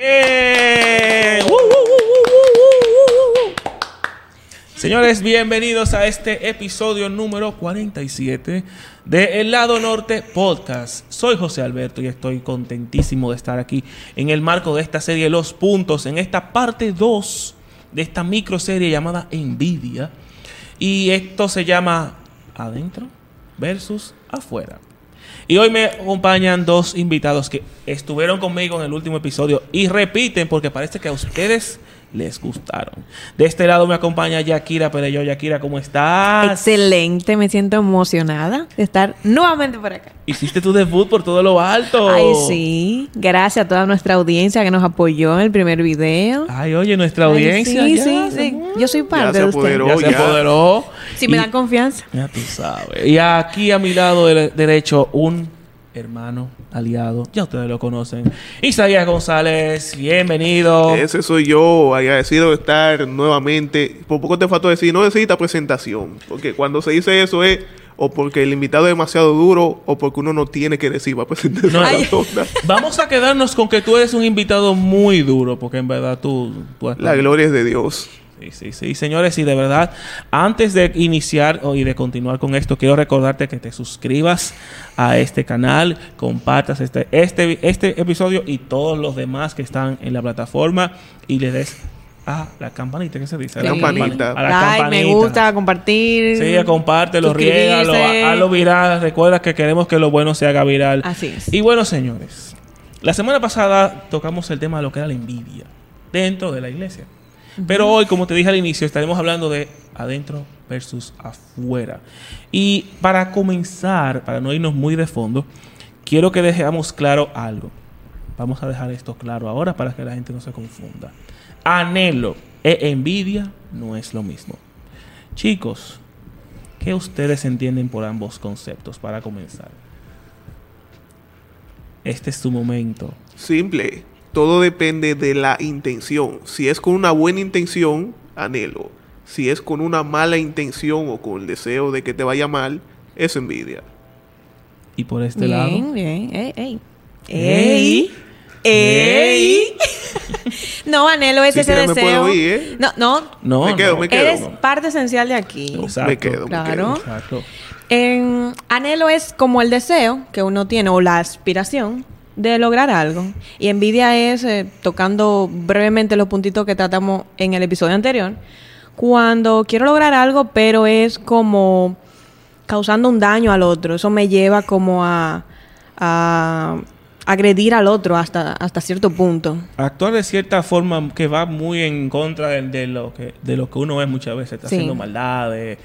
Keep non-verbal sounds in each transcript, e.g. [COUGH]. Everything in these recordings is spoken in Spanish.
¡Eh! Señores, bienvenidos a este episodio número 47 de El Lado Norte Podcast. Soy José Alberto y estoy contentísimo de estar aquí en el marco de esta serie Los Puntos, en esta parte 2 de esta microserie llamada Envidia. Y esto se llama Adentro versus Afuera. Y hoy me acompañan dos invitados que estuvieron conmigo en el último episodio y repiten porque parece que a ustedes les gustaron. De este lado me acompaña Yakira Pereyó. Yakira, ¿cómo estás? Excelente, me siento emocionada de estar nuevamente por acá. Hiciste tu debut por todo lo alto. Ay, sí. Gracias a toda nuestra audiencia que nos apoyó en el primer video. Ay, oye, nuestra Ay, audiencia. sí, ya sí, sí. Yo soy parte de ustedes. apoderó. Ya se ya. apoderó. Si me dan confianza. Ya tú sabes. Y aquí a mi lado dere- derecho, un hermano aliado. Ya ustedes lo conocen. Isaías González, bienvenido. Ese soy yo, agradecido de estar nuevamente. Por poco te faltó decir, no necesita presentación. Porque cuando se dice eso es o porque el invitado es demasiado duro o porque uno no tiene que decir para presentar No, la. [LAUGHS] Vamos a quedarnos con que tú eres un invitado muy duro, porque en verdad tú... tú has- La gloria es de Dios. Sí, sí, sí. Señores, y de verdad, antes de iniciar o- y de continuar con esto, quiero recordarte que te suscribas a este canal, compartas este, este, este episodio y todos los demás que están en la plataforma y le des a la campanita, ¿qué se dice? A la Sí. Campanita. A la Ay, me campanita. gusta compartir. Sí, compártelo, riégalo, hazlo viral. Recuerda que queremos que lo bueno se haga viral. Así es. Y bueno, señores, la semana pasada tocamos el tema de lo que era la envidia dentro de la iglesia. Pero hoy, como te dije al inicio, estaremos hablando de adentro versus afuera. Y para comenzar, para no irnos muy de fondo, quiero que dejemos claro algo. Vamos a dejar esto claro ahora para que la gente no se confunda. Anhelo e envidia no es lo mismo. Chicos, ¿qué ustedes entienden por ambos conceptos para comenzar? Este es tu momento. Simple. Todo depende de la intención. Si es con una buena intención, anhelo. Si es con una mala intención o con el deseo de que te vaya mal, es envidia. Y por este bien, lado. bien. Ey, ey. Ey. Ey. [LAUGHS] no, anhelo es Si ese quieres me deseo. puedo ir, ¿eh? No, no. No, Me quedo, no. me quedo. Eres no. parte esencial de aquí. Exacto. Me quedo, me Claro. quedo. Exacto. En anhelo es como el deseo que uno tiene o la aspiración de lograr algo. Y envidia es, eh, tocando brevemente los puntitos que tratamos en el episodio anterior, cuando quiero lograr algo, pero es como causando un daño al otro. Eso me lleva como a, a agredir al otro hasta, hasta cierto punto. Actuar de cierta forma que va muy en contra de, de lo, que, de lo que uno ve muchas veces. Está Sí. haciendo maldades,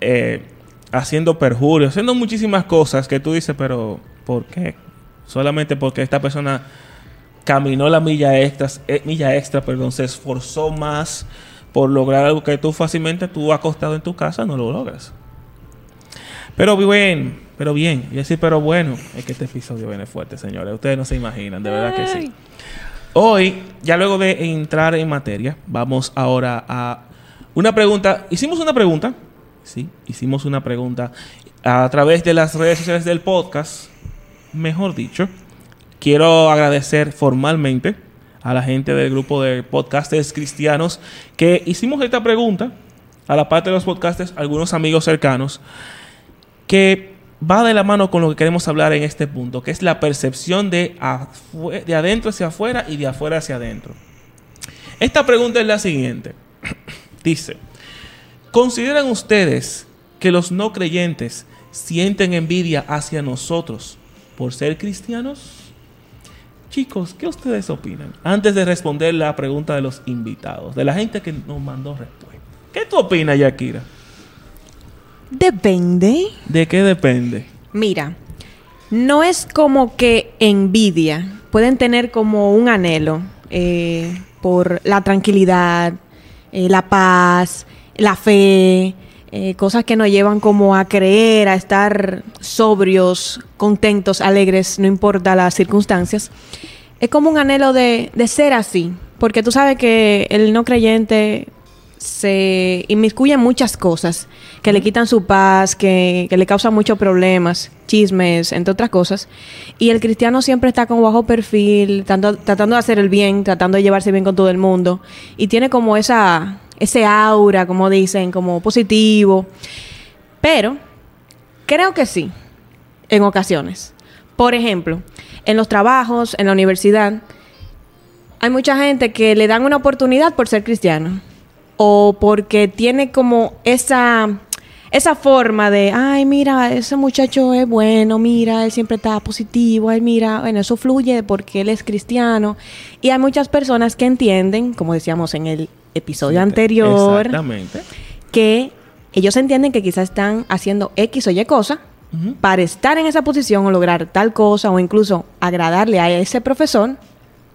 eh, haciendo perjurio, haciendo muchísimas cosas que tú dices, pero ¿por qué? Solamente porque esta persona caminó la milla extra, eh, milla extra, perdón, se esforzó más por lograr algo que tú fácilmente tú acostado en tu casa no lo logras. Pero bien, pero bien, y decir, pero bueno, es que este episodio viene fuerte, señores. Ustedes no se imaginan, de verdad que sí. Hoy, ya luego de entrar en materia, vamos ahora a una pregunta. Hicimos una pregunta, sí, hicimos una pregunta a través de las redes sociales del podcast, mejor dicho. Quiero agradecer formalmente a la gente del grupo de podcasters cristianos que hicimos esta pregunta a la parte de los podcasters, algunos amigos cercanos, que va de la mano con lo que queremos hablar en este punto, que es la percepción de, de adentro hacia afuera y de afuera hacia adentro. Esta pregunta es la siguiente. [CLEARS THROAT] Dice, ¿consideran ustedes que los no creyentes sienten envidia hacia nosotros por ser cristianos? Chicos, ¿qué ustedes opinan? Antes de responder la pregunta de los invitados, de la gente que nos mandó respuesta. ¿Qué tú opinas, Yakira? Depende. ¿De qué depende? Mira, no es como que envidia. Pueden tener como un anhelo eh, por la tranquilidad, eh, la paz, la fe, eh, cosas que nos llevan como a creer, a estar sobrios, contentos, alegres, no importa las circunstancias. Es como un anhelo de, de ser así, porque tú sabes que el no creyente se inmiscuye en muchas cosas que le quitan su paz, que, que le causan muchos problemas, chismes, entre otras cosas. Y el cristiano siempre está como bajo perfil, tratando de hacer el bien, tratando de llevarse bien con todo el mundo. Y tiene como esa, ese aura, como dicen, como positivo. Pero creo que sí, en ocasiones. Por ejemplo, en los trabajos, en la universidad, hay mucha gente que le dan una oportunidad por ser cristiano o porque tiene como esa esa forma de, ay, mira, ese muchacho es bueno, mira, él siempre está positivo, ay, mira, bueno, eso fluye porque él es cristiano. Y hay muchas personas que entienden, como decíamos en el episodio anterior, Exactamente. que ellos entienden que quizás están haciendo X o Y cosa para estar en esa posición o lograr tal cosa o incluso agradarle a ese profesor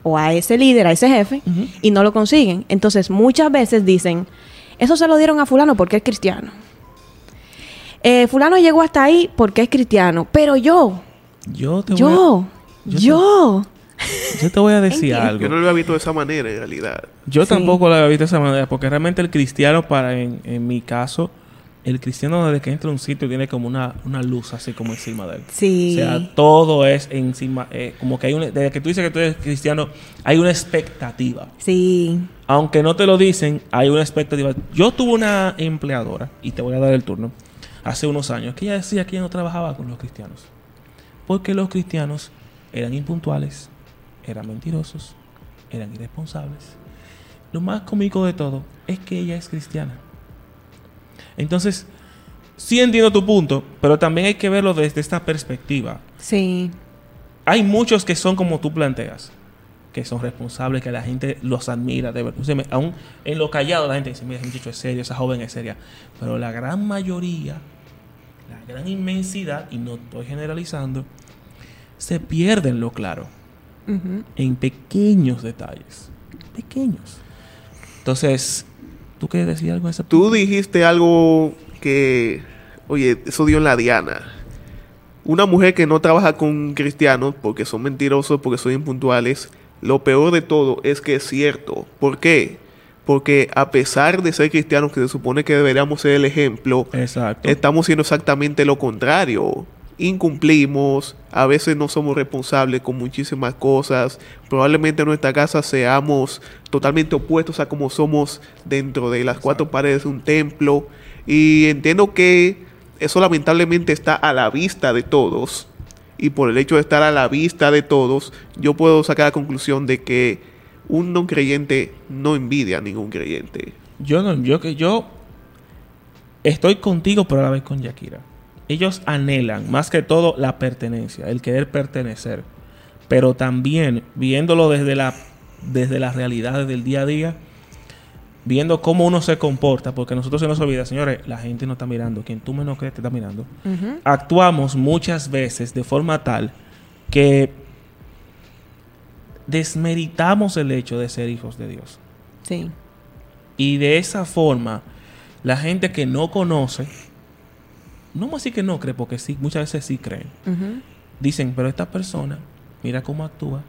o a ese líder, a ese jefe, y no lo consiguen. Entonces muchas veces dicen, eso se lo dieron a fulano porque es cristiano. Eh, fulano llegó hasta ahí porque es cristiano, pero yo, Yo te voy yo, yo yo te voy a decir algo. Yo no lo había visto de esa manera en realidad. Yo Sí. tampoco lo había visto de esa manera, porque realmente el cristiano, para en, en mi caso, el cristiano desde que entra a un sitio tiene como una, una luz así como encima de él. sí, O sea, todo es encima, eh, como que hay una, desde que tú dices que tú eres cristiano, hay una expectativa. sí, Aunque no te lo dicen, hay una expectativa. Yo tuve una empleadora, y te voy a dar el turno, hace unos años, que ella decía que ella no trabajaba con los cristianos. Porque los cristianos eran impuntuales, eran mentirosos, eran irresponsables. Lo más cómico de todo es que ella es cristiana. Entonces, sí entiendo tu punto, pero también hay que verlo desde esta perspectiva sí, hay muchos que son como tú planteas, que son responsables, que la gente los admira. De verdad. O sea, aún en lo callado la gente dice, mira, ese muchacho es serio, esa joven es seria. Pero la gran mayoría, la gran inmensidad, y no estoy generalizando, se pierden lo claro en pequeños detalles. Pequeños. Entonces, ¿tú quieres decir algo de ese Tú dijiste algo que, oye, eso dio en la Diana. Una mujer que no trabaja con cristianos porque son mentirosos, porque son impuntuales, lo peor de todo es que es cierto. ¿Por qué? Porque a pesar de ser cristianos, que se supone que deberíamos ser el ejemplo, Exacto. estamos siendo exactamente lo contrario. Incumplimos, a veces no somos responsables con muchísimas cosas. Probablemente en nuestra casa seamos totalmente opuestos a como somos dentro de las cuatro paredes de un templo. Y entiendo que eso lamentablemente está a la vista de todos. Y por el hecho de estar a la vista de todos, yo puedo sacar la conclusión de que un no creyente no envidia a ningún creyente. Yo no, yo que yo estoy contigo, pero a la vez con Yakira. Ellos anhelan más que todo la pertenencia, el querer pertenecer, pero también viéndolo desde la desde las realidades del día a día, viendo cómo uno se comporta, porque nosotros se nos olvida, señores, la gente no está mirando, quien tú menos crees te está mirando. Actuamos muchas veces de forma tal que desmeritamos el hecho de ser hijos de Dios. sí, Y de esa forma, la gente que no conoce, no más así que no cree, porque sí, muchas veces sí creen. Dicen, pero esta persona, mira cómo actúa,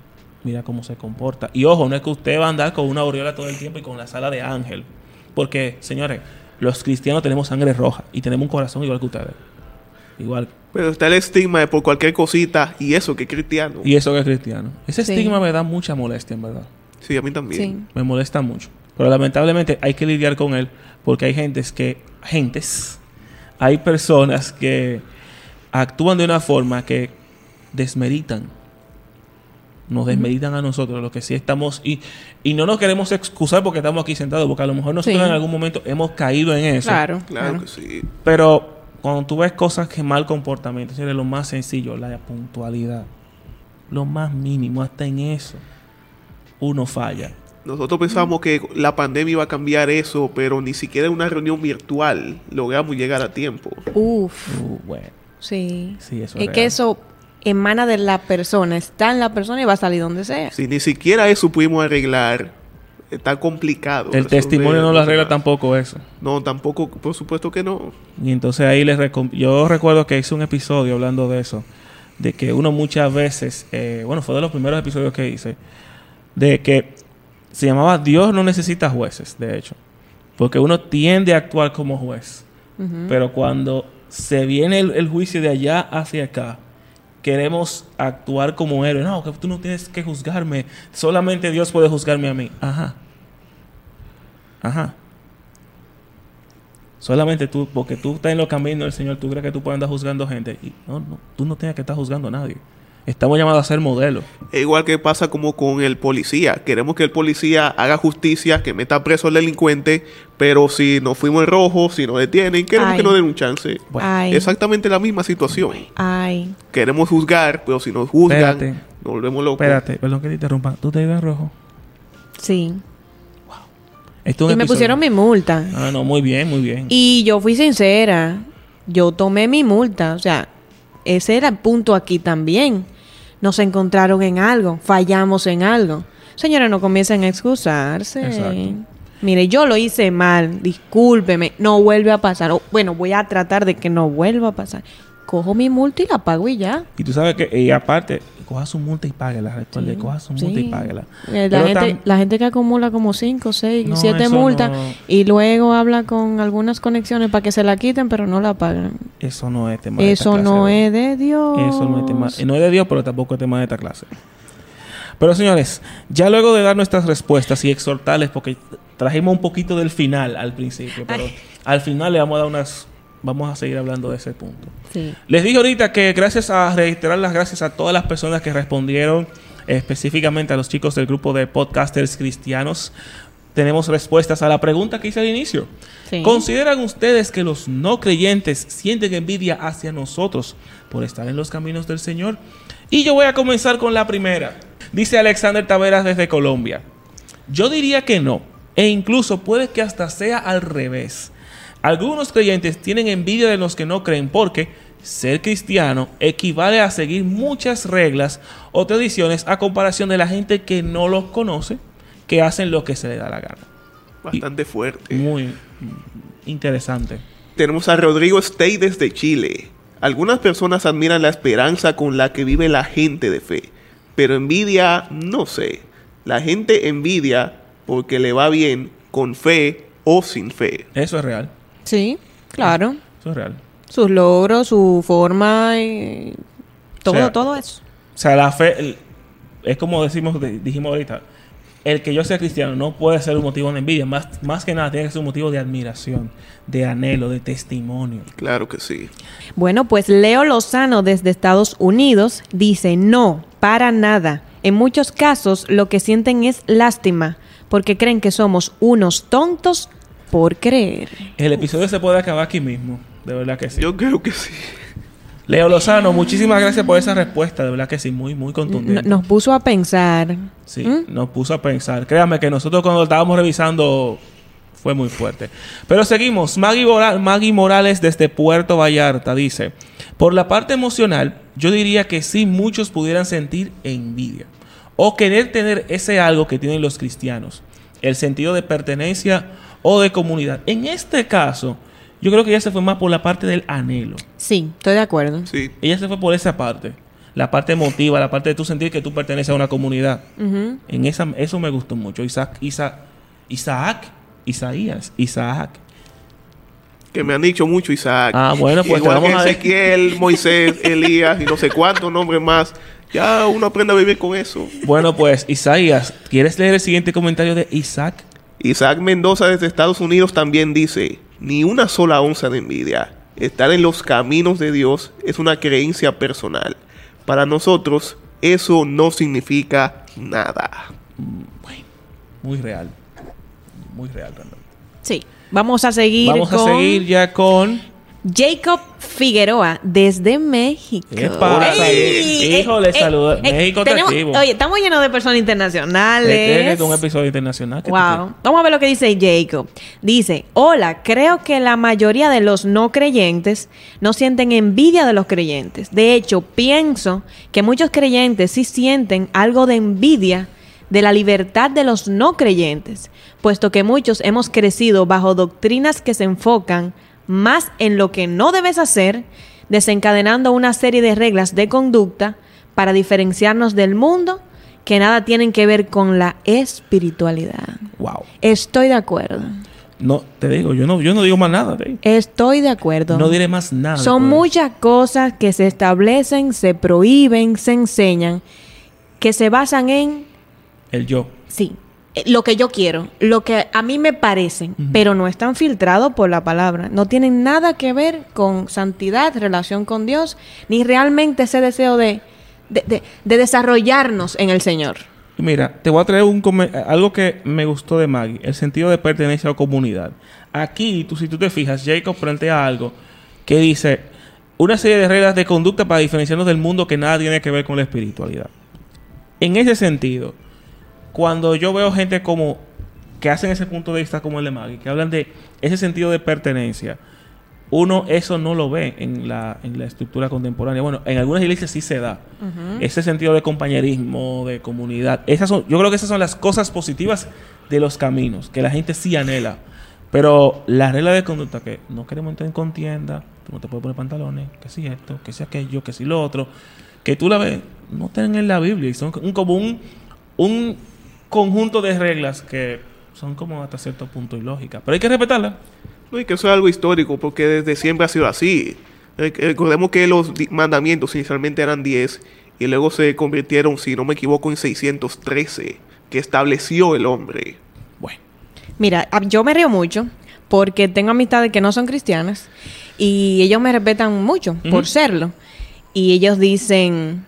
mira cómo se comporta. Y ojo, no es que usted va a andar con una aureola todo el tiempo y con la sala de ángel. Porque, señores, los cristianos tenemos sangre roja y tenemos un corazón igual que ustedes. Igual. Pero está el estigma de por cualquier cosita y eso que es cristiano. Y eso que es cristiano. Ese Sí. estigma me da mucha molestia, en verdad. Sí, a mí también. sí, Me molesta mucho. Pero lamentablemente hay que lidiar con él porque hay gentes que, gentes, hay personas que actúan de una forma que desmeritan. Nos desmeritan a nosotros, lo que sí estamos, y, y no nos queremos excusar porque estamos aquí sentados, porque a lo mejor nosotros Sí. en algún momento hemos caído en eso. claro, Claro claro. que sí. Pero cuando tú ves cosas que mal comportamiento, señores, lo más sencillo, la puntualidad, lo más mínimo, hasta en eso, uno falla. Nosotros pensamos que la pandemia iba a cambiar eso, pero ni siquiera en una reunión virtual logramos llegar a tiempo. Uf, Uh, bueno. sí. Sí, eso es es que eso emana de la persona, está en la persona y va a salir donde sea. Si ni siquiera eso pudimos arreglar, está complicado. El testimonio no lo arregla tampoco eso. No, tampoco, por supuesto que no. Y entonces ahí les recom- yo recuerdo que hice un episodio hablando de eso, de que uno muchas veces, eh, bueno, fue de los primeros episodios que hice, de que se llamaba Dios no necesita jueces, de hecho. Porque uno tiende a actuar como juez. Pero cuando se viene el, el juicio de allá hacia acá, queremos actuar como héroe. No, que tú no tienes que juzgarme. Solamente Dios puede juzgarme a mí. Ajá. Ajá. Solamente tú, porque tú estás en los caminos del Señor, tú crees que tú puedes andar juzgando gente. Y no, no, tú no tienes que estar juzgando a nadie. Estamos llamados a ser modelos. Es igual que pasa como con el policía. Queremos que el policía haga justicia, que meta preso al delincuente, pero si nos fuimos en rojo, si nos detienen, queremos Ay. que nos den un chance. Bueno, Ay. Exactamente la misma situación. Ay. Queremos juzgar, pero si nos juzgan, Espérate. nos volvemos locos. Espérate, perdón que te interrumpa. ¿Tú te ibas en rojo? Sí. Esto es un Y me episodio- pusieron mi multa. Ah, no, muy bien, muy bien. Y yo fui sincera. Yo tomé mi multa. O sea, ese era el punto aquí también. Nos encontraron en algo. Fallamos en algo. Señora, no comiencen a excusarse. Exacto. Mire, yo lo hice mal. Discúlpeme. No vuelve a pasar. O, bueno, voy a tratar de que no vuelva a pasar. Cojo mi multa y la pago y ya. Y tú sabes que, y aparte, coja su multa y páguela. Recuerde, Sí, coja su sí. multa y páguela. Eh, La gente, la gente que acumula como 5, 6, No, 7 eso multas no. y luego habla con algunas conexiones para que se la quiten, pero no la pagan. Eso no es tema de esta Eso clase, no es de Dios. Eso no es tema, no es de Dios, pero tampoco es tema de esta clase. Pero señores, ya luego de dar nuestras respuestas y exhortarles, porque trajimos un poquito del final al principio, pero Ay. al final le vamos a dar unas, vamos a seguir hablando de ese punto. Sí. Les dije ahorita que gracias a reiterar las gracias a todas las personas que respondieron, específicamente a los chicos del grupo de podcasters cristianos, tenemos respuestas a la pregunta que hice al inicio. Sí. ¿Consideran ustedes que los no creyentes sienten envidia hacia nosotros por estar en los caminos del Señor? Y yo voy a comenzar con la primera. Dice Alexander Taveras desde Colombia. Yo diría que no. E incluso puede que hasta sea al revés. Algunos creyentes tienen envidia de los que no creen porque ser cristiano equivale a seguir muchas reglas o tradiciones a comparación de la gente que no los conoce, que hacen lo que se les da la gana. Bastante fuerte. Muy interesante. Tenemos a Rodrigo Stey desde Chile. Algunas personas admiran la esperanza con la que vive la gente de fe, pero envidia, no sé. La gente envidia porque le va bien con fe o sin fe. Eso es real. Sí, claro. Eso es real. Sus logros, su forma y todo, O sea, todo eso. O sea, la fe el- es como decimos, de- dijimos ahorita. El que yo sea cristiano no puede ser un motivo de envidia. Más, más que nada tiene que ser un motivo de admiración, de anhelo, de testimonio. Claro que sí. Bueno, pues Leo Lozano desde Estados Unidos dice, no, para nada. En muchos casos lo que sienten es lástima, porque creen que somos unos tontos por creer. El episodio se puede acabar aquí mismo. De verdad que sí. Yo creo que sí. Leo Lozano, muchísimas gracias por esa respuesta. De verdad que sí, muy, muy contundente. Nos puso a pensar. Sí, ¿Mm? nos puso a pensar. Créame que nosotros cuando estábamos revisando fue muy fuerte. Pero seguimos. Maggie, Maggie Morales desde Puerto Vallarta dice, por la parte emocional, yo diría que sí muchos pudieran sentir envidia o querer tener ese algo que tienen los cristianos, el sentido de pertenencia o de comunidad. En este caso, yo creo que ella se fue más por la parte del anhelo. Sí, estoy de acuerdo. Sí. Ella se fue por esa parte. La parte emotiva, la parte de tú sentir que tú perteneces a una comunidad. En esa, eso me gustó mucho. Isaac, Isa- Isaac, Isaías, Isaac. Que me han dicho mucho Isaac. Ah, bueno, pues Igual vamos que a ver. Ezequiel, Moisés, [LAUGHS] Elías y no sé cuántos nombres más. Ya uno aprende a vivir con eso. Bueno, pues Isaías, ¿quieres leer el siguiente comentario de Isaac? Isaac Mendoza desde Estados Unidos también dice, ni una sola onza de envidia. Estar en los caminos de Dios es una creencia personal. Para nosotros eso no significa nada. Bueno, muy real. Muy real realmente. Sí. Vamos a seguir Vamos a seguir ya con. Jacob Figueroa desde México. ¿Qué pasa? ¡Ey! Híjole, saludos. México te tenemos- activo. Oye, estamos llenos de personas internacionales. Este es un episodio internacional. Wow. Vamos a ver lo que dice Jacob. Dice, hola, creo que la mayoría de los no creyentes no sienten envidia de los creyentes. De hecho, pienso que muchos creyentes sí sienten algo de envidia de la libertad de los no creyentes, puesto que muchos hemos crecido bajo doctrinas que se enfocan más en lo que no debes hacer, desencadenando una serie de reglas de conducta para diferenciarnos del mundo que nada tienen que ver con la espiritualidad. Wow. Estoy de acuerdo. No, te digo, yo no, yo no digo más nada. de. Estoy de acuerdo. No diré más nada. Son pues. muchas cosas que se establecen, se prohíben, se enseñan, que se basan en, El yo. sí, lo que yo quiero, lo que a mí me parecen, pero no están filtrados por la palabra. No tienen nada que ver con santidad, relación con Dios, ni realmente ese deseo de, de, de- de desarrollarnos en el Señor. Mira, te voy a traer un algo que me gustó de Maggie, el sentido de pertenencia o comunidad. Aquí, tú, si tú te fijas, Jacob plantea algo que dice una serie de reglas de conducta para diferenciarnos del mundo que nada tiene que ver con la espiritualidad. En ese sentido, cuando yo veo gente como que hacen ese punto de vista como el de Maggie, que hablan de ese sentido de pertenencia, uno eso no lo ve en la, en la estructura contemporánea. Bueno, en algunas iglesias sí se da. Ese sentido de compañerismo, de comunidad. Esas son, yo creo que esas son las cosas positivas de los caminos, que la gente sí anhela. Pero la regla de conducta que no queremos entrar en contienda, tú no te puedes poner pantalones, que si esto, que si aquello, que si lo otro, que tú la ves, no están en la Biblia y son un- como un, un conjunto de reglas que son como hasta cierto punto ilógicas. Pero hay que respetarlas. No, y que eso es algo histórico, porque desde siempre ha sido así. Eh, Recordemos que los mandamientos inicialmente eran 10 y luego se convirtieron, si no me equivoco, en 613, que estableció el hombre. Bueno. Mira, yo me río mucho porque tengo amistades que no son cristianas y ellos me respetan mucho por serlo. Y ellos dicen,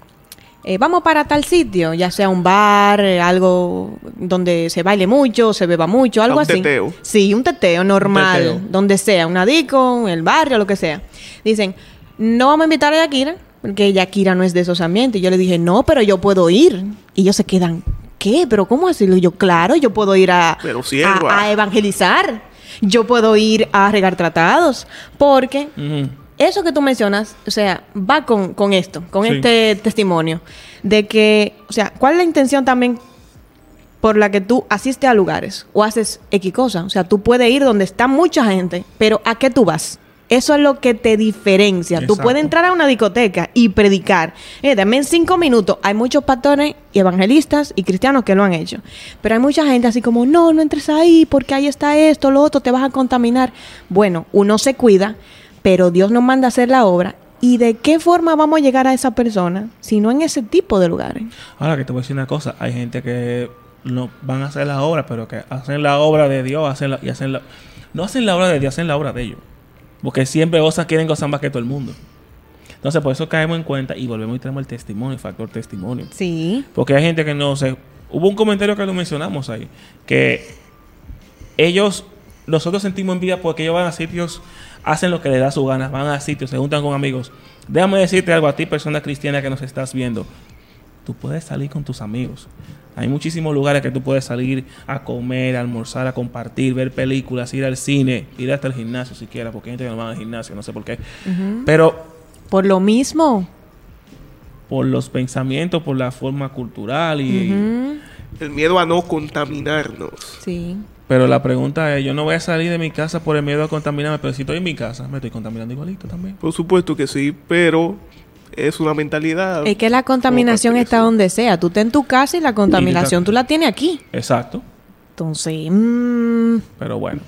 eh, vamos para tal sitio, ya sea un bar, algo donde se baile mucho, se beba mucho, algo un así. teteo. Sí, un teteo normal, teteo. donde sea, una disco, en el barrio, lo que sea. Dicen, no vamos a invitar a Yakira, porque Yakira no es de esos ambientes. Y yo le dije, no, pero yo puedo ir. Y ellos se quedan, ¿qué? ¿Pero cómo así? Yo, claro, yo puedo ir a, Pero a, a evangelizar. Yo puedo ir a regar tratados. Porque. Eso que tú mencionas, o sea, va con, con esto, con Sí. este testimonio. De que, o sea, ¿cuál es la intención también por la que tú asistes a lugares o haces X cosa? O sea, tú puedes ir donde está mucha gente, pero ¿a qué tú vas? Eso es lo que te diferencia. Tú puedes entrar a una discoteca y predicar. Eh, en cinco minutos. Hay muchos pastores y evangelistas y cristianos que lo han hecho. Pero hay mucha gente así como, no, no entres ahí porque ahí está esto, lo otro, te vas a contaminar. Bueno, uno se cuida, pero Dios nos manda a hacer la obra. ¿Y de qué forma vamos a llegar a esa persona si no en ese tipo de lugares? Ahora que te voy a decir una cosa, hay gente que no van a hacer la obra, pero que hacen la obra de Dios, hacen la- y hacen la, no hacen la obra de Dios, hacen la obra de ellos. Porque siempre gozan, quieren gozar más que todo el mundo. Entonces, por eso caemos en cuenta y volvemos y tenemos el testimonio, el factor testimonio. Sí. Porque hay gente que no sé. Hubo un comentario que lo mencionamos ahí. Que ellos, nosotros sentimos envidia porque ellos van a sitios, hacen lo que les da su gana, van a sitios, se juntan con amigos. Déjame decirte algo a ti, persona cristiana que nos estás viendo. Tú puedes salir con tus amigos. Hay muchísimos lugares que tú puedes salir a comer, a almorzar, a compartir, ver películas, ir al cine, ir hasta el gimnasio si quieres, porque hay gente que no va al gimnasio, no sé por qué. Pero Por lo mismo. por los pensamientos, por la forma cultural y... El miedo a no contaminarnos. Sí. Pero la pregunta es, yo no voy a salir de mi casa por el miedo a contaminarme, pero si estoy en mi casa, me estoy contaminando igualito también. Por supuesto que sí, pero es una mentalidad. Es que la contaminación está donde sea. Tú estás en tu casa y la contaminación tú la tienes aquí. Exacto. Entonces, mm, Pero bueno.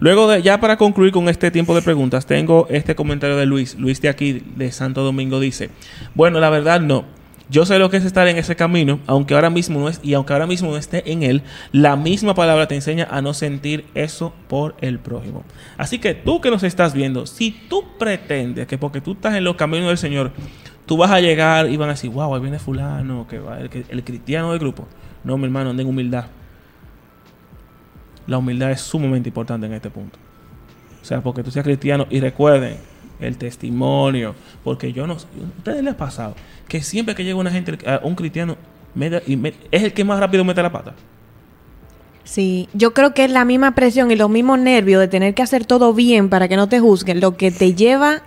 Luego, de, ya para concluir con este tiempo de preguntas, tengo este comentario de Luis. Luis de aquí, de Santo Domingo, dice: Bueno, la verdad no. Yo sé lo que es estar en ese camino, aunque ahora mismo no es, y aunque ahora mismo no esté en él, la misma palabra te enseña a no sentir eso por el prójimo. Así que tú que nos estás viendo, si tú pretendes que porque tú estás en los caminos del Señor, tú vas a llegar y van a decir, wow, ahí viene fulano, que va, el, el cristiano del grupo. No, mi hermano, anda en humildad. La humildad es sumamente importante en este punto. O sea, porque tú seas cristiano y recuerden el testimonio, porque yo no sé, ¿a ustedes les ha pasado que siempre que llega una gente, un cristiano, es el que más rápido mete la pata. sí. Yo creo que es la misma presión y los mismos nervios de tener que hacer todo bien para que no te juzguen lo que te lleva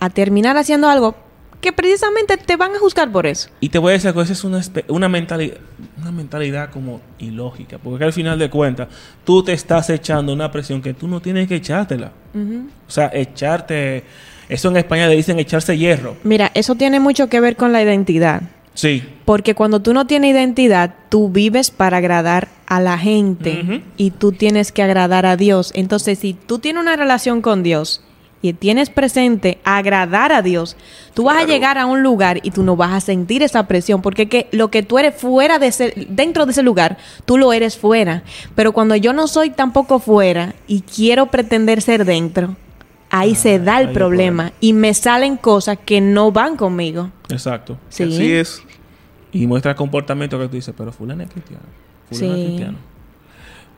a terminar haciendo algo que precisamente te van a juzgar por eso. Y te voy a decir que esa es una, una, mentalidad, una mentalidad como ilógica, porque al final de cuentas tú te estás echando una presión que tú no tienes que echártela. O sea, echarte, eso en España le dicen echarse hierro. Mira, eso tiene mucho que ver con la identidad. Sí, Porque cuando tú no tienes identidad, tú vives para agradar a la gente y tú tienes que agradar a Dios. Entonces, si tú tienes una relación con Dios y tienes presente agradar a Dios, tú vas a llegar a un lugar y tú no vas a sentir esa presión, porque que lo que tú eres fuera de ese, dentro de ese lugar, tú lo eres fuera. Pero cuando yo no soy tampoco fuera y quiero pretender ser dentro, ahí se da ahí el el problema y me salen cosas que no van conmigo. Exacto. Sí. Así es. Y muestra comportamiento que tú dices, pero fulano es cristiano. Fulano es cristiano.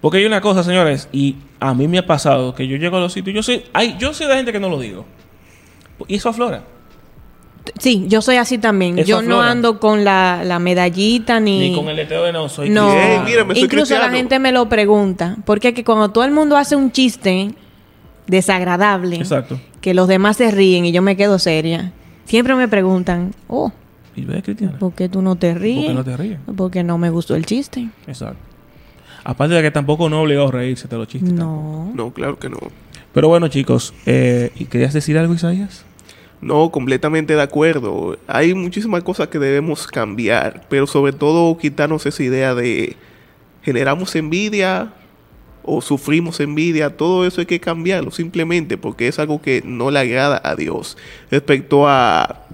Porque hay una cosa, señores, y a mí me ha pasado que yo llego a los sitios, yo soy, ay, yo soy de gente que no lo digo. Y eso aflora. Sí, yo soy así también. Eso yo no ando con la, la medallita ni... Ni con el letrero de no soy No. Bien, mira, me soy incluso la gente me lo pregunta. Porque es que cuando todo el mundo hace un chiste desagradable, Exacto. que los demás se ríen y yo me quedo seria, siempre me preguntan, oh, Y cristiano. ¿por qué tú no te ríes? ¿Por qué no te ríes? Porque no me gustó el chiste. Exacto. Aparte de que tampoco no obligado a reírse de los chistes. tampoco. No. No, claro que no. Pero bueno, chicos, eh, ¿y ¿querías decir algo, Isaías? No, completamente de acuerdo. Hay muchísimas cosas que debemos cambiar, pero sobre todo quitarnos esa idea de generamos envidia o sufrimos envidia, todo eso hay que cambiarlo simplemente porque es algo que no le agrada a Dios. Respecto a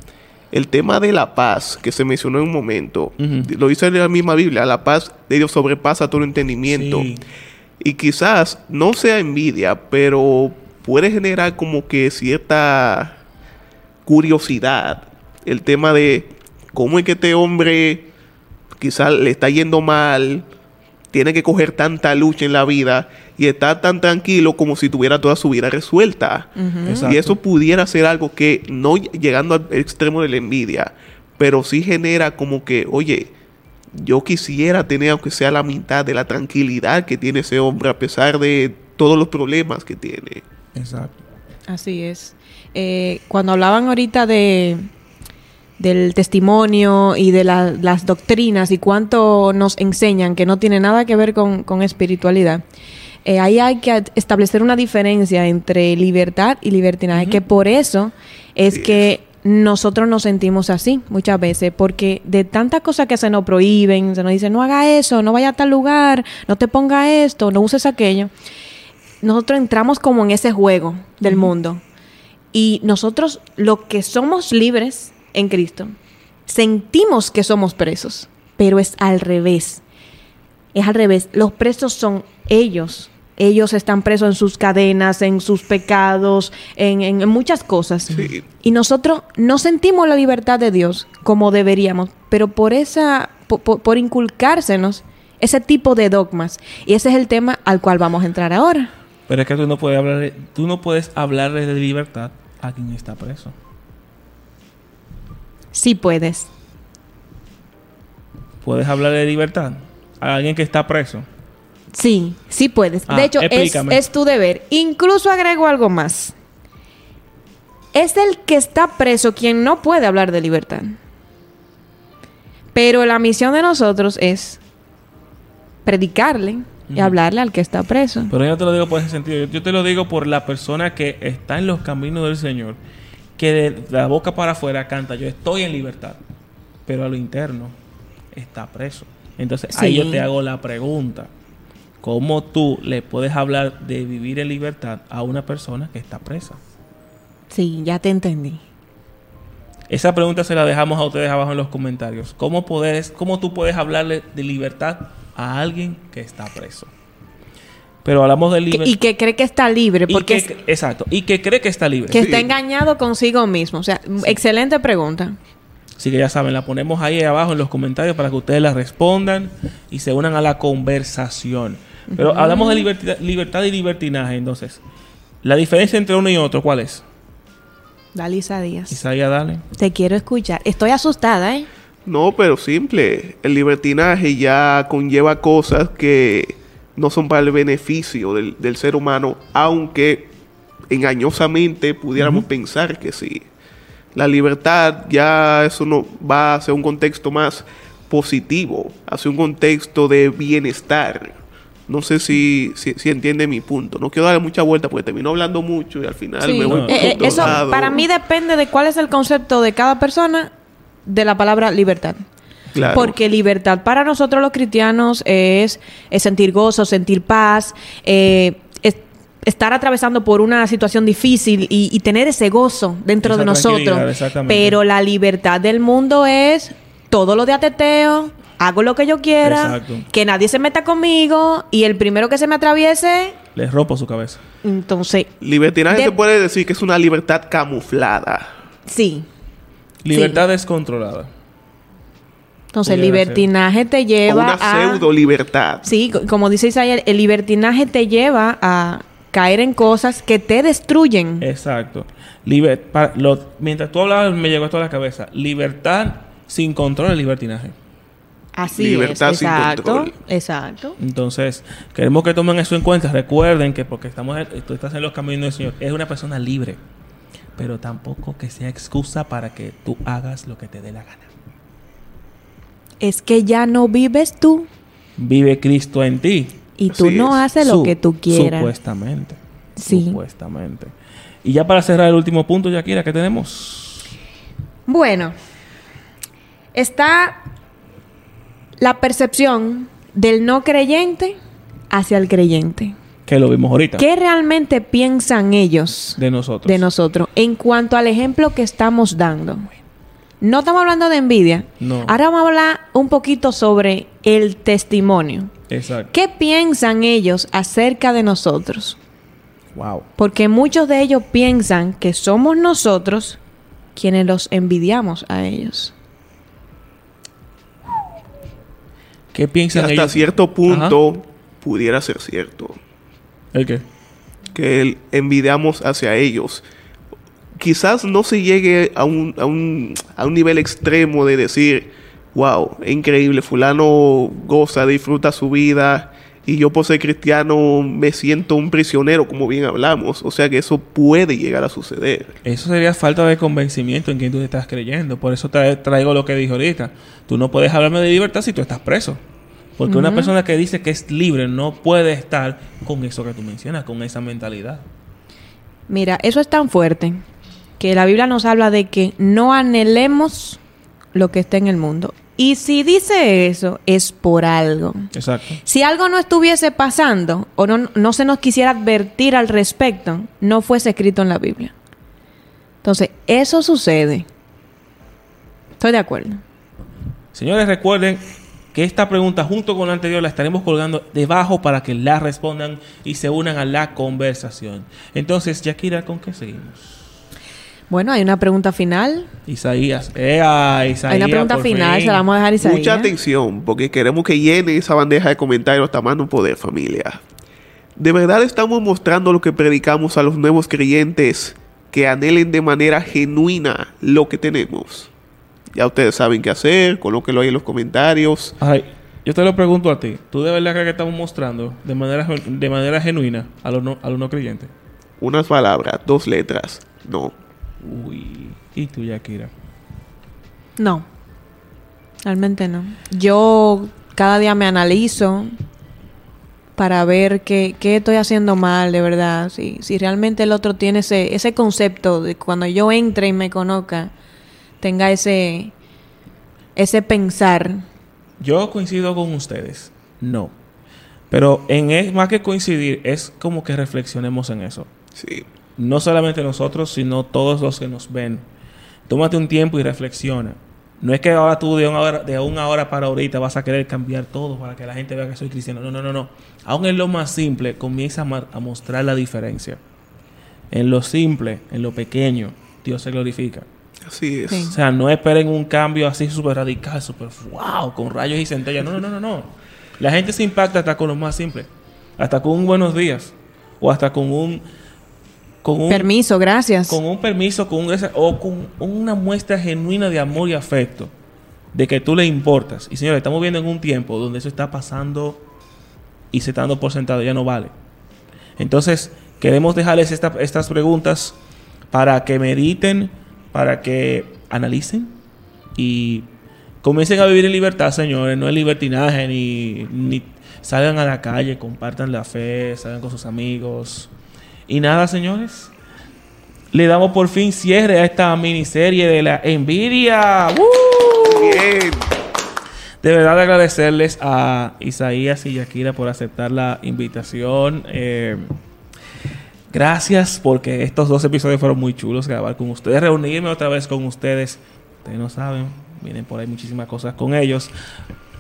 el tema de la paz que se mencionó en un momento, lo dice la misma Biblia, la paz de Dios sobrepasa todo entendimiento. Sí. Y quizás no sea envidia, pero puede generar como que cierta curiosidad el tema de cómo es que este hombre quizás le está yendo mal, tiene que coger tanta lucha en la vida y está tan tranquilo como si tuviera toda su vida resuelta. Y eso pudiera ser algo que no ll- llegando al extremo de la envidia, pero sí genera como que, oye, yo quisiera tener aunque sea la mitad de la tranquilidad que tiene ese hombre a pesar de todos los problemas que tiene. Exacto. Así es. Eh, cuando hablaban ahorita de del testimonio y de la- las doctrinas y cuánto nos enseñan que no tiene nada que ver con, con espiritualidad, eh, ahí hay que establecer una diferencia entre libertad y libertinaje, que por eso es Sí que nosotros nos sentimos así muchas veces, porque de tantas cosas que se nos prohíben, se nos dice no haga eso, no vaya a tal lugar, no te ponga esto, no uses aquello nosotros entramos como en ese juego del mundo. Y nosotros, lo que somos libres en Cristo, sentimos que somos presos, pero es al revés. Es al revés. Los presos son ellos. Ellos están presos en sus cadenas, en sus pecados, en, en- en muchas cosas. Sí. Y nosotros no sentimos la libertad de Dios como deberíamos, pero por esa, po- po- por, inculcársenos ese tipo de dogmas. Y ese es el tema al cual vamos a entrar ahora. Pero es que tú no puedes hablar, tú no puedes hablarle de libertad a quien está preso. Sí puedes. Puedes hablarle de libertad a alguien que está preso. Sí, sí puedes. Ah, de hecho, es, tu deber. Incluso agrego algo más. Es el que está preso quien no puede hablar de libertad. Pero la misión de nosotros es predicarle y hablarle al que está preso. Pero yo no te lo digo por ese sentido. Yo, yo te lo digo por la persona que está en los caminos del Señor, que de la boca para afuera canta, yo estoy en libertad, pero a lo interno está preso. Entonces ahí yo te hago la pregunta. ¿Cómo tú le puedes hablar de vivir en libertad a una persona que está presa? Sí, ya te entendí. Esa pregunta se la dejamos a ustedes abajo en los comentarios. ¿Cómo, puedes, cómo tú puedes hablarle de libertad a alguien que está preso? Pero hablamos de libertad. y que cree que está libre, porque es- exacto. Y que cree que está libre. que Sí. está engañado consigo mismo. O sea, excelente pregunta. Así que ya saben, la ponemos ahí abajo en los comentarios para que ustedes la respondan y se unan a la conversación. Pero hablamos de libertad, libertad y libertinaje. Entonces, la diferencia entre uno y otro, ¿cuál es? Dalisa Díaz. Isaías, dale. Te quiero escuchar. Estoy asustada, ¿eh? No, pero simple. El libertinaje ya conlleva cosas que no son para el beneficio del, del ser humano, aunque engañosamente pudiéramos pensar que sí. La libertad ya eso no va hacia un contexto más positivo, hacia un contexto de bienestar. No sé si, si, si entiende mi punto. No quiero darle mucha vuelta porque termino hablando mucho y al final Sí. me voy No. Eh, eh, eso lado. para mí depende de cuál es el concepto de cada persona de la palabra libertad. Claro. Porque libertad para nosotros los cristianos es, es sentir gozo, sentir paz, eh, es- estar atravesando por una situación difícil y, y tener ese gozo dentro Esa de nosotros. Pero la libertad del mundo es todo lo de ateteo, hago lo que yo quiera, Exacto. que nadie se meta conmigo y el primero que se me atraviese, Les rompo su cabeza. entonces, Libertinaje De- se puede decir que es una libertad camuflada. sí. Libertad descontrolada. Entonces, el libertinaje te O lleva una a... pseudo libertad. Sí, co- como dice Isaías, el libertinaje te lleva a caer en cosas que te destruyen. Exacto. Liber- pa- lo- mientras tú hablabas, me llegó esto a la cabeza. Libertad sin control es libertinaje. Así libertad es. sin Exacto. control. Exacto. Entonces, queremos que tomen eso en cuenta. Recuerden que porque estamos tú estás en los caminos del Señor, es una persona libre. Pero tampoco que sea excusa para que tú hagas lo que te dé la gana. Es que ya no vives tú Vive Cristo en ti. y tú Así no es. haces lo Su- que tú quieras. Supuestamente. Sí. Supuestamente. Y ya para cerrar el último punto, Yakira, ¿qué tenemos? Bueno, está la percepción del no creyente hacia el creyente. Que lo vimos ahorita. ¿Qué realmente piensan ellos De nosotros. de nosotros en cuanto al ejemplo que estamos dando? No estamos hablando de envidia. No. Ahora vamos a hablar un poquito sobre el testimonio. Exacto. ¿Qué piensan ellos acerca de nosotros? Wow. Porque muchos de ellos piensan que somos nosotros quienes los envidiamos a ellos. ¿Qué Que piensan hasta ellos? cierto punto pudiera ser cierto. ¿El qué? Que el- envidiamos hacia ellos. Quizás no se llegue a un, a un, a un nivel extremo de decir, wow, increíble, fulano goza, disfruta su vida y yo por ser cristiano me siento un prisionero, como bien hablamos. O sea que eso puede llegar a suceder. Eso sería falta de convencimiento en quien tú estás creyendo. Por eso tra- traigo lo que dije ahorita. Tú no puedes hablarme de libertad si tú estás preso. Porque una persona que dice que es libre no puede estar con eso que tú mencionas, con esa mentalidad. Mira, eso es tan fuerte que la Biblia nos habla de que no anhelemos lo que está en el mundo. Y si dice eso, es por algo. Exacto. Si algo no estuviese pasando o no, no se nos quisiera advertir al respecto, no fuese escrito en la Biblia. Entonces, eso sucede. Estoy de acuerdo. Señores, recuerden que esta pregunta junto con la anterior la estaremos colgando debajo para que la respondan y se unan a la conversación. Entonces, Yakira, ¿con qué seguimos? Bueno, hay una pregunta final. Isaías. ¡Ea, Isaías! hay una pregunta final, fin. se la vamos a dejar a Isaías. Mucha atención, porque queremos que llene esa bandeja de comentarios tomando poder, familia. ¿De verdad estamos mostrando lo que predicamos a los nuevos creyentes que anhelen de manera genuina lo que tenemos? Ya ustedes saben qué hacer, colóquenlo ahí en los comentarios. Ay, yo te lo pregunto a ti. ¿Tú de verdad crees que estamos mostrando de manera, de manera genuina a los no, a los no creyentes? Unas palabras, dos letras. No. Uy. ¿Y tú, Yakira? No, realmente no. Yo cada día me analizo para ver qué, qué estoy haciendo mal, de verdad. Si, si realmente el otro tiene ese, ese concepto de cuando yo entre y me conozca, tenga ese, ese pensar. Yo coincido con ustedes. No. Pero en es más que coincidir, es como que reflexionemos en eso. Sí. No solamente nosotros, sino todos los que nos ven. Tómate un tiempo y reflexiona. No es que ahora tú de una hora, de una hora para ahorita vas a querer cambiar todo para que la gente vea que soy cristiano. No, no, no, no. Aún en lo más simple, comienza a, mostrar la diferencia. En lo simple, en lo pequeño, Dios se glorifica. Así es. Sí. O sea, no esperen un cambio así súper radical, súper wow, con rayos y centellas. No, no, no, no, no. La gente se impacta hasta con lo más simple. Hasta con un buenos días. O hasta con un... Con un Permiso, gracias. con un permiso, con un o con una muestra genuina de amor y afecto, de que tú le importas. Y señores, estamos viendo en un tiempo donde eso está pasando y se está dando por sentado, ya no vale. Entonces, queremos dejarles esta- estas preguntas para que mediten, para que analicen y comiencen a vivir en libertad, señores, no en libertinaje, ni, ni salgan a la calle, compartan la fe, salgan con sus amigos. Y nada, señores, le damos por fin cierre a esta miniserie de la envidia. Bien. De verdad agradecerles a Isaías y Yakira por aceptar la invitación. Eh, gracias porque estos dos episodios fueron muy chulos grabar con ustedes, reunirme otra vez con ustedes. Ustedes no saben, vienen por ahí muchísimas cosas con ellos.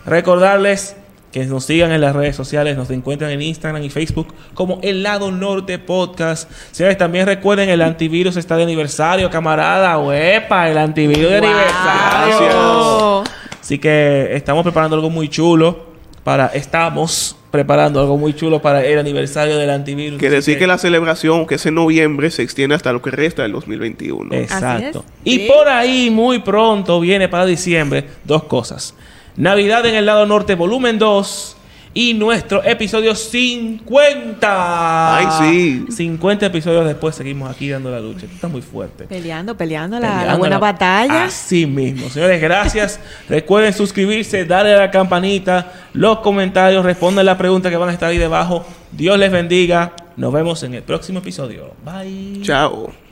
Recordarles que nos sigan en las redes sociales, nos encuentran en Instagram y Facebook como El Lado Norte Podcast. Señores, también recuerden, el antivirus está de aniversario, camarada. ¡Huepa! El antivirus de Wow. aniversario. Así que estamos preparando algo muy chulo para... Estamos preparando algo muy chulo para el aniversario del antivirus. Quiere decir que la celebración, que es en noviembre, se extiende hasta lo que resta del 2021. Exacto. Y Sí. por ahí, muy pronto, viene para diciembre dos cosas. Navidad en el lado norte, volumen 2. Y nuestro episodio 50. Ay, sí. 50 episodios después seguimos aquí dando la lucha. Esto está muy fuerte. Peleando, peleando la, buena la- batalla. Así mismo. Señores, gracias. [LAUGHS] Recuerden suscribirse, darle a la campanita, los comentarios, respondan las preguntas que van a estar ahí debajo. Dios les bendiga. Nos vemos en el próximo episodio. Bye. Chao.